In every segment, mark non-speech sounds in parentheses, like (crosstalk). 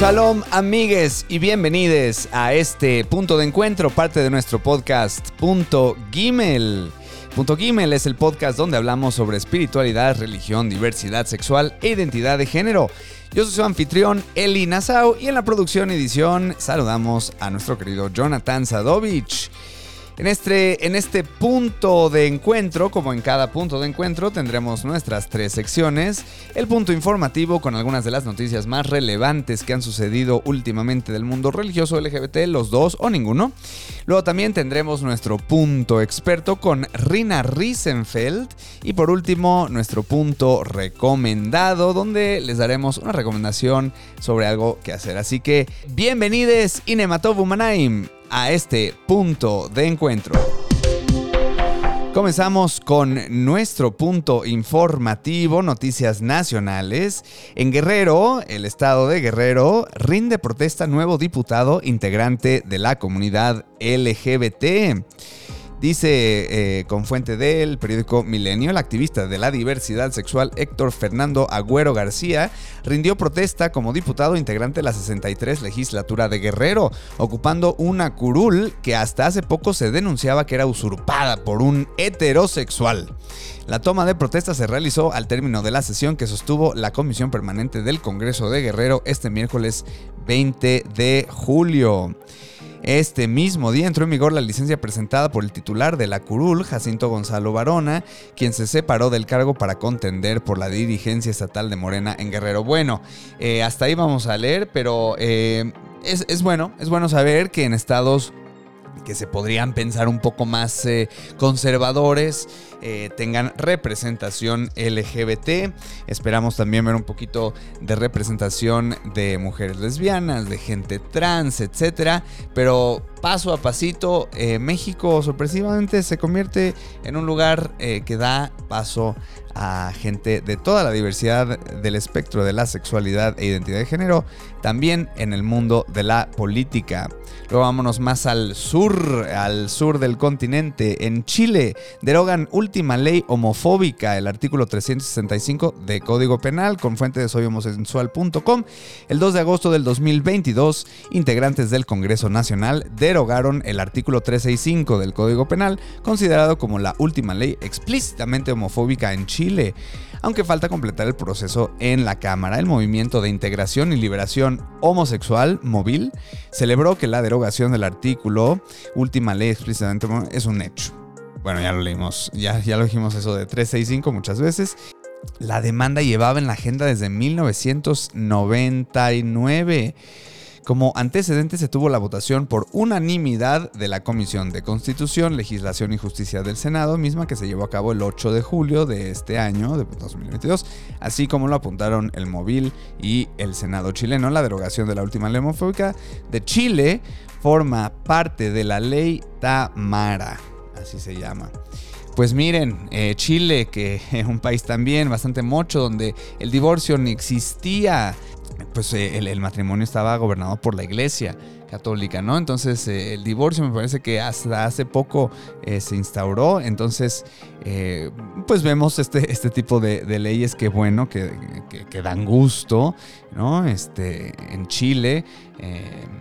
Shalom, amigues, y bienvenidos a este punto de encuentro, parte de nuestro podcast Punto Gimel. Punto Gimel es el podcast donde hablamos sobre espiritualidad, religión, diversidad sexual e identidad de género. Yo soy su anfitrión Eli Nassau y en la producción edición saludamos a nuestro querido Jonathan Sadovich. En este, en este punto de encuentro, como en cada punto de encuentro, tendremos nuestras tres secciones. El punto informativo con algunas de las noticias más relevantes que han sucedido últimamente del mundo religioso LGBT, los dos o ninguno. Luego también tendremos nuestro punto experto con Rina Riesenfeld. Y por último, nuestro punto recomendado, donde les daremos una recomendación sobre algo que hacer. Así que, bienvenidos, Inematov a este punto de encuentro. Comenzamos con nuestro punto informativo, noticias nacionales. En Guerrero, el estado de Guerrero, rinde protesta nuevo diputado integrante de la comunidad LGBT. Dice eh, con fuente del periódico Milenio, el activista de la diversidad sexual Héctor Fernando Agüero García rindió protesta como diputado integrante de la 63 legislatura de Guerrero, ocupando una curul que hasta hace poco se denunciaba que era usurpada por un heterosexual. La toma de protesta se realizó al término de la sesión que sostuvo la Comisión Permanente del Congreso de Guerrero este miércoles 20 de julio. Este mismo día entró en vigor la licencia presentada por el titular de la curul, Jacinto Gonzalo Barona, quien se separó del cargo para contender por la dirigencia estatal de Morena en Guerrero. Bueno, eh, hasta ahí vamos a leer, pero eh, es, es bueno, es bueno saber que en estados que se podrían pensar un poco más eh, conservadores, eh, tengan representación LGBT. Esperamos también ver un poquito de representación de mujeres lesbianas, de gente trans, etc. Pero paso a pasito, eh, México sorpresivamente se convierte en un lugar que da paso a gente de toda la diversidad del espectro de la sexualidad e identidad de género, también en el mundo de la política. Luego vámonos más al sur, al sur del continente. En Chile derogan última ley homofóbica, el artículo 365 de Código Penal, con fuente de soyhomosexual.com. El 2 de agosto del 2022, integrantes del Congreso Nacional derogaron el artículo 365 del Código Penal, considerado como la última ley explícitamente homofóbica en Chile aunque falta completar el proceso en la Cámara. El Movimiento de Integración y Liberación Homosexual Móvil celebró que la derogación del artículo última ley explícitamente es un hecho. Bueno, ya lo leímos, ya, ya lo dijimos eso de 365 muchas veces. La demanda llevaba en la agenda desde 1999. Como antecedente se tuvo la votación por unanimidad de la Comisión de Constitución, Legislación y Justicia del Senado, misma que se llevó a cabo el 8 de julio de este año, de 2022, así como lo apuntaron el Móvil y el Senado chileno. La derogación de la última ley homofóbica de Chile forma parte de la ley Tamara, así se llama. Pues miren, eh, Chile, que es (laughs) un país también bastante mocho, donde el divorcio ni existía, pues eh, el, matrimonio estaba gobernado por la iglesia católica, ¿no? Entonces eh, el divorcio me parece que hasta hace poco eh, se instauró, entonces pues vemos este, este tipo de, leyes que bueno, que, que, dan gusto, ¿no? Este, en Chile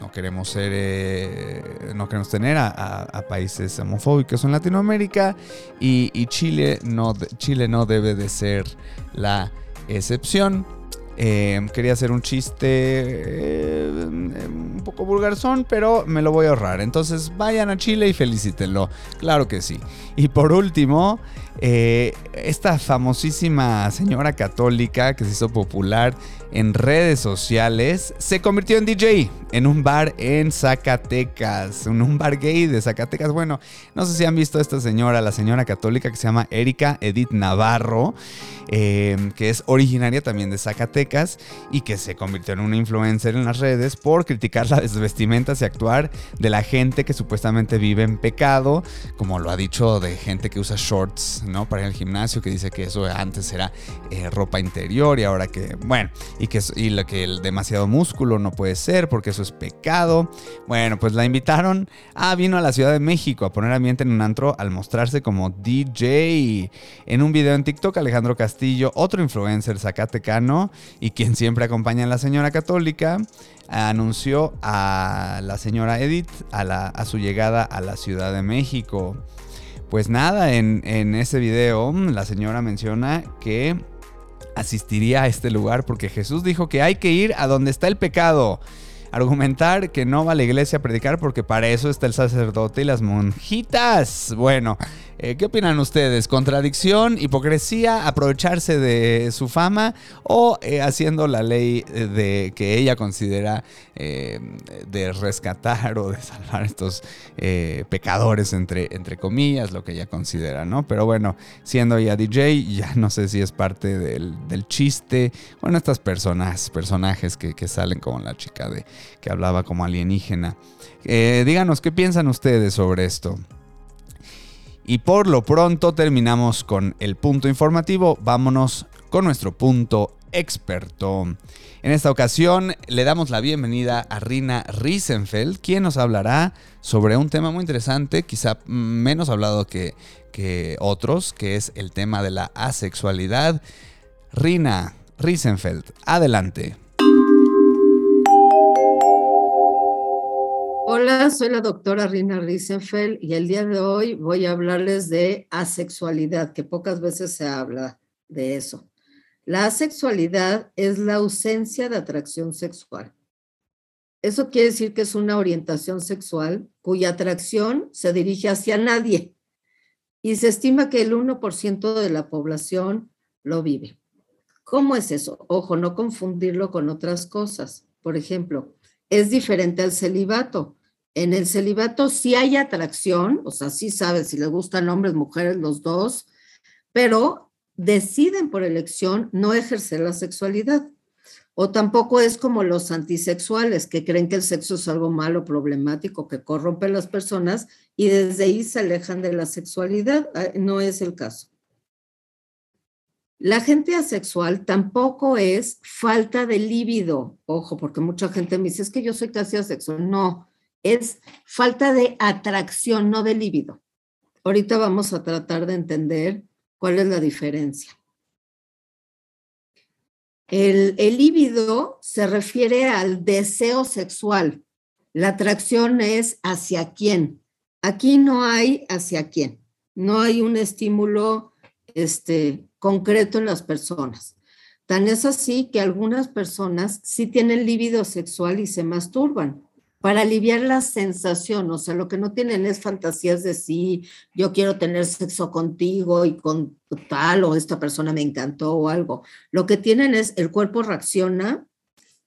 no queremos ser, no queremos tener a, países homofóbicos en Latinoamérica y, y Chile, no, Chile no debe de ser la excepción. Em, quería hacer un chiste eh, un poco vulgarzón, pero me lo voy a ahorrar. Entonces vayan a Chile y felicítenlo. Claro que sí. Y por último, eh, esta famosísima señora católica que se hizo popular en redes sociales se convirtió en DJ en un bar en Zacatecas, en un bar gay de Zacatecas. Bueno, no sé si han visto a esta señora, la señora católica que se llama Erika Edith Navarro, em, que es originaria también de Zacatecas y que se convirtió en una influencer en las redes por criticar sabes, vestimentas y actuar de la gente que supuestamente vive en pecado, como lo ha dicho de gente que usa shorts, ¿no? Para ir al gimnasio, que dice que eso antes era eh, ropa interior y ahora que, bueno, y que, y que el demasiado músculo no puede ser porque eso es pecado. Bueno, pues la invitaron, ah, vino a la Ciudad de México a poner ambiente en un antro al mostrarse como DJ. En un video en TikTok, Alejandro Castillo, otro influencer zacatecano y quien siempre acompaña a la señora católica, anunció a la señora Edith a, a su llegada a la Ciudad de México. Pues nada, en, en ese video la señora menciona que asistiría a este lugar porque Jesús dijo que hay que ir a donde está el pecado argumentar que no va a la iglesia a predicar porque para eso está el sacerdote y las monjitas. Bueno, eh, ¿qué opinan ustedes? ¿Contradicción, hipocresía, aprovecharse de su fama o eh, haciendo la ley eh, de que ella considera de rescatar o de salvar estos pecadores entre, entre comillas, lo que ella considera, ¿no? Pero bueno, siendo ella DJ, ya no sé si es parte del, chiste. Bueno, estas personas, personajes que, que salen como la chica de que hablaba como alienígena. Díganos qué piensan ustedes sobre esto. Y por lo pronto terminamos con el punto informativo. Vámonos con nuestro punto experto. En esta ocasión le damos la bienvenida a Rina Riesenfeld, quien nos hablará sobre un tema muy interesante, quizá menos hablado que, que otros, que es el tema de la asexualidad. Rina Riesenfeld, adelante. Soy la doctora Rina Riesenfeld y el día de hoy voy a hablarles de asexualidad, que pocas veces se habla de eso. La asexualidad es la ausencia de atracción sexual. Eso quiere decir que es una orientación sexual cuya atracción se dirige hacia nadie y se estima que el 1% de la población lo vive. ¿Cómo es eso? Ojo, no confundirlo con otras cosas. Por ejemplo, es diferente al celibato. En el celibato sí hay atracción, o sea, sí sabes si le gustan hombres, mujeres, los dos, pero deciden por elección no ejercer la sexualidad. O tampoco es como los antisexuales que creen que el sexo es algo malo, problemático, que corrompe a las personas y desde ahí se alejan de la sexualidad. Ah, no es el caso. La gente asexual tampoco es falta de líbido. Ojo, porque mucha gente me dice, es que yo soy casi asexual. No, es falta de atracción, no de líbido. Ahorita vamos a tratar de entender cuál es la diferencia. El, el líbido se refiere al deseo sexual. La atracción es hacia quién. Aquí no hay hacia quién. No hay un estímulo este, concreto en las personas. Tan es así que algunas personas sí tienen líbido sexual y se masturban para aliviar la sensación, o sea, lo que no tienen es fantasías de sí, yo quiero tener sexo contigo y con tal o esta persona me encantó o algo. Lo que tienen es el cuerpo reacciona,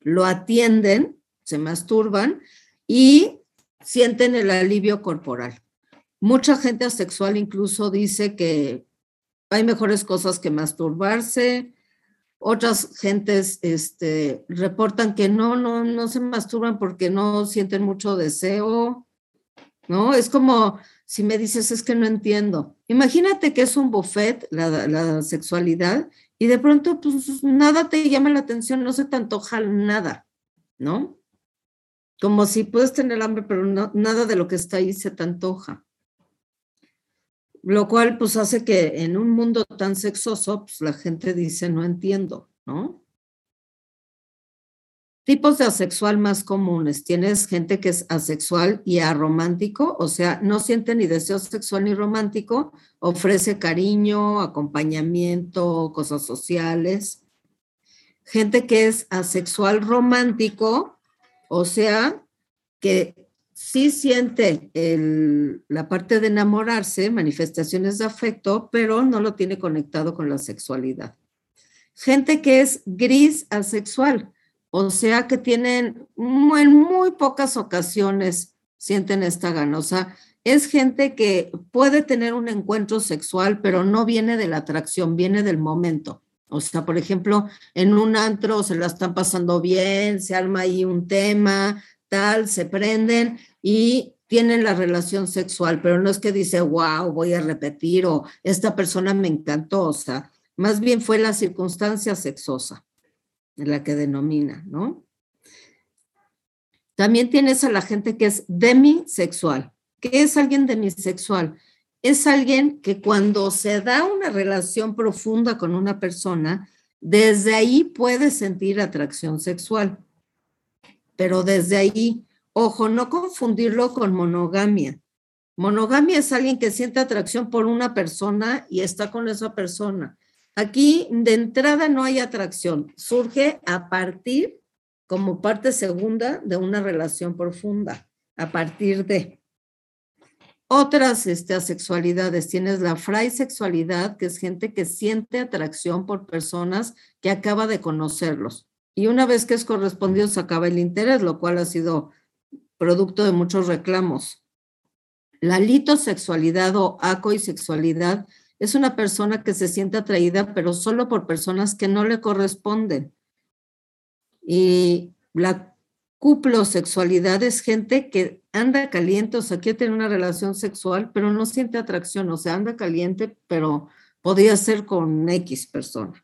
lo atienden, se masturban y sienten el alivio corporal. Mucha gente asexual incluso dice que hay mejores cosas que masturbarse, otras gentes este, reportan que no, no, no se masturban porque no sienten mucho deseo, ¿no? Es como si me dices, es que no entiendo. Imagínate que es un buffet la, sexualidad y de pronto pues nada te llama la atención, no se te antoja nada, ¿no? Como si puedes tener hambre, pero nada de lo que está ahí se te antoja lo cual pues hace que en un mundo tan sexoso, pues la gente dice, no entiendo, ¿no? Tipos de asexual más comunes. Tienes gente que es asexual y aromántico, o sea, no siente ni deseo sexual ni romántico, ofrece cariño, acompañamiento, cosas sociales. Gente que es asexual romántico, o sea, que sí siente la parte de enamorarse, manifestaciones de afecto, pero no lo tiene conectado con la sexualidad. Gente que es gris asexual, o sea que tienen en muy pocas ocasiones sienten esta ganosa. Es gente que puede tener un encuentro sexual, pero no viene de la atracción, viene del momento. O sea, por ejemplo, en un antro se la están pasando bien, se arma ahí un tema, tal, se prenden y tienen la relación sexual, pero no es que dice, wow, voy a repetir o esta persona me encantó, o sea, más bien fue la circunstancia sexosa la que denomina, ¿no? También tienes a la gente que es demisexual. ¿Qué es alguien demisexual? Es alguien que cuando se da una relación profunda con una persona, desde ahí puede sentir atracción sexual. Pero desde ahí, ojo, no confundirlo con monogamia. Monogamia es alguien que siente atracción por una persona y está con esa persona. Aquí de entrada no hay atracción, surge a partir como parte segunda de una relación profunda, a partir de otras este, asexualidades. Tienes la fraisexualidad, que es gente que siente atracción por personas que acaba de conocerlos. Y una vez que es correspondido, se acaba el interés, lo cual ha sido producto de muchos reclamos. La litosexualidad o acoisexualidad es una persona que se siente atraída, pero solo por personas que no le corresponden. Y la cuplosexualidad es gente que anda caliente, o sea, quiere tener una relación sexual, pero no siente atracción, o sea, anda caliente, pero podría ser con X persona.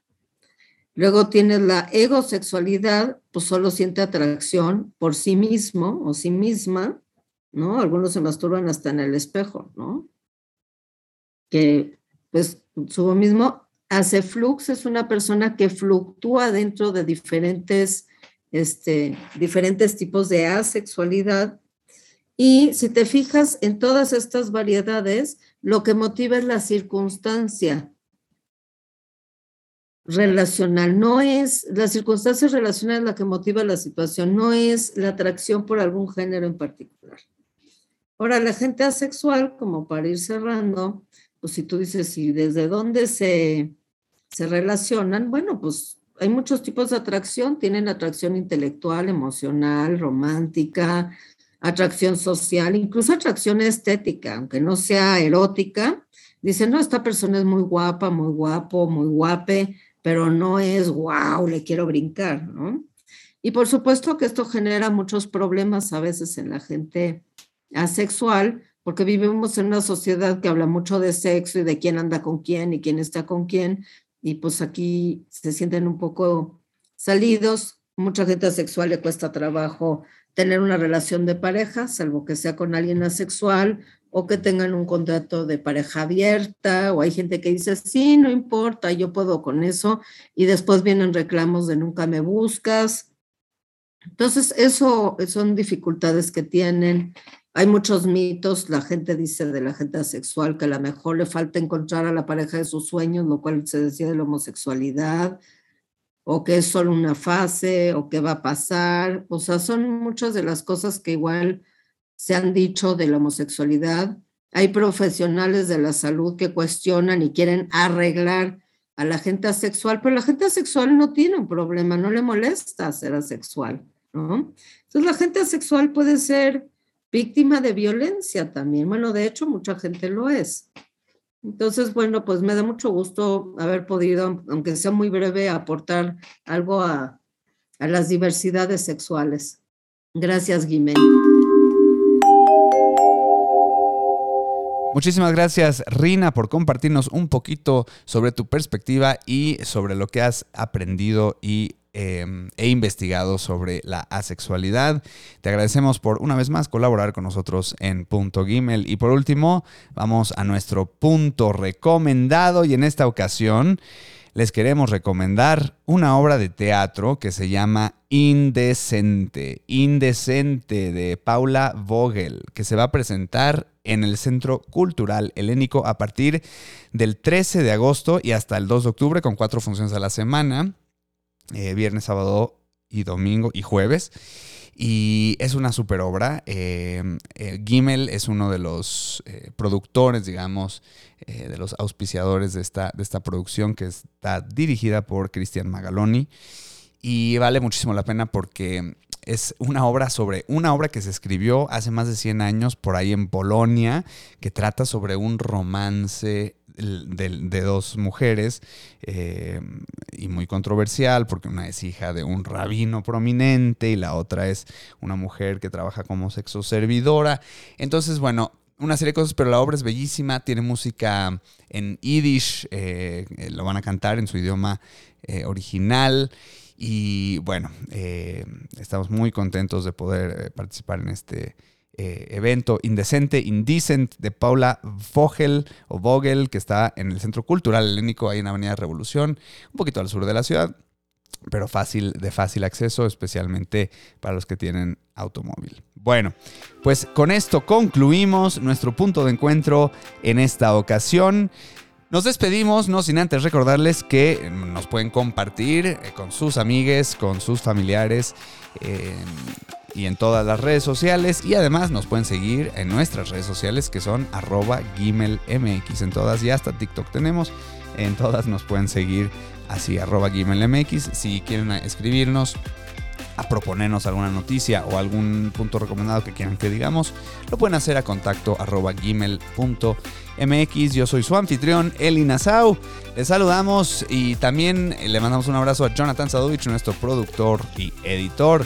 Luego tienes la egosexualidad, pues solo siente atracción por sí mismo o sí misma, ¿no? Algunos se masturban hasta en el espejo, ¿no? Que pues su mismo hace flux, es una persona que fluctúa dentro de diferentes, este, diferentes tipos de asexualidad. Y si te fijas en todas estas variedades, lo que motiva es la circunstancia relacional, no es la circunstancia relacional la que motiva la situación, no es la atracción por algún género en particular. Ahora, la gente asexual, como para ir cerrando, pues si tú dices, ¿y desde dónde se, se relacionan? Bueno, pues hay muchos tipos de atracción, tienen atracción intelectual, emocional, romántica, atracción social, incluso atracción estética, aunque no sea erótica. Dicen, no, esta persona es muy guapa, muy guapo, muy guape, pero no es wow, le quiero brincar, ¿no? Y por supuesto que esto genera muchos problemas a veces en la gente asexual, porque vivimos en una sociedad que habla mucho de sexo y de quién anda con quién y quién está con quién, y pues aquí se sienten un poco salidos. Mucha gente asexual le cuesta trabajo tener una relación de pareja, salvo que sea con alguien asexual o que tengan un contrato de pareja abierta, o hay gente que dice, sí, no importa, yo puedo con eso, y después vienen reclamos de nunca me buscas. Entonces, eso son dificultades que tienen hay muchos mitos, la gente dice de la gente asexual que a lo mejor le falta encontrar a la pareja de sus sueños, lo cual se decía de la homosexualidad, o que es solo una fase, o que va a pasar. O sea, son muchas de las cosas que igual se han dicho de la homosexualidad. Hay profesionales de la salud que cuestionan y quieren arreglar a la gente asexual, pero la gente asexual no tiene un problema, no le molesta ser asexual, ¿no? Entonces la gente asexual puede ser víctima de violencia también. Bueno, de hecho, mucha gente lo es. Entonces, bueno, pues me da mucho gusto haber podido, aunque sea muy breve, aportar algo a, a las diversidades sexuales. Gracias, Guimén. Muchísimas gracias, Rina, por compartirnos un poquito sobre tu perspectiva y sobre lo que has aprendido y Em, he investigado sobre la asexualidad. Te agradecemos por una vez más colaborar con nosotros en Punto Gimel. Y por último, vamos a nuestro punto recomendado y en esta ocasión les queremos recomendar una obra de teatro que se llama Indecente, Indecente de Paula Vogel, que se va a presentar en el Centro Cultural Helénico a partir del 13 de agosto y hasta el 2 de octubre con cuatro funciones a la semana. Eh, viernes, sábado y domingo y jueves. Y es una super obra. Eh, eh, Gimel es uno de los productores, digamos, de los auspiciadores de esta, de esta producción que está dirigida por Cristian Magaloni. Y vale muchísimo la pena porque es una obra sobre una obra que se escribió hace más de 100 años por ahí en Polonia, que trata sobre un romance de, dos mujeres eh, y muy controversial porque una es hija de un rabino prominente y la otra es una mujer que trabaja como sexo servidora. Entonces, bueno, una serie de cosas, pero la obra es bellísima, tiene música en yiddish, eh, lo van a cantar en su idioma eh, original. Y bueno, estamos muy contentos de poder participar en este eh, evento Indecente, Indecent de Paula Vogel o Vogel, que está en el Centro Cultural Helénico, ahí en Avenida Revolución, un poquito al sur de la ciudad, pero fácil, de fácil acceso, especialmente para los que tienen automóvil. Bueno, pues con esto concluimos nuestro punto de encuentro en esta ocasión. Nos despedimos, no sin antes recordarles que nos pueden compartir eh, con sus amigues, con sus familiares. Eh, y en todas las redes sociales. Y además nos pueden seguir en nuestras redes sociales que son arroba gimelmx. En todas y hasta TikTok tenemos. En todas nos pueden seguir así arroba gimelmx. Si quieren escribirnos a proponernos alguna noticia o algún punto recomendado que quieran que digamos, lo pueden hacer a contacto arroba gmail.mx. Yo soy su anfitrión, Eli Nassau. Les saludamos y también le mandamos un abrazo a Jonathan Sadovich, nuestro productor y editor.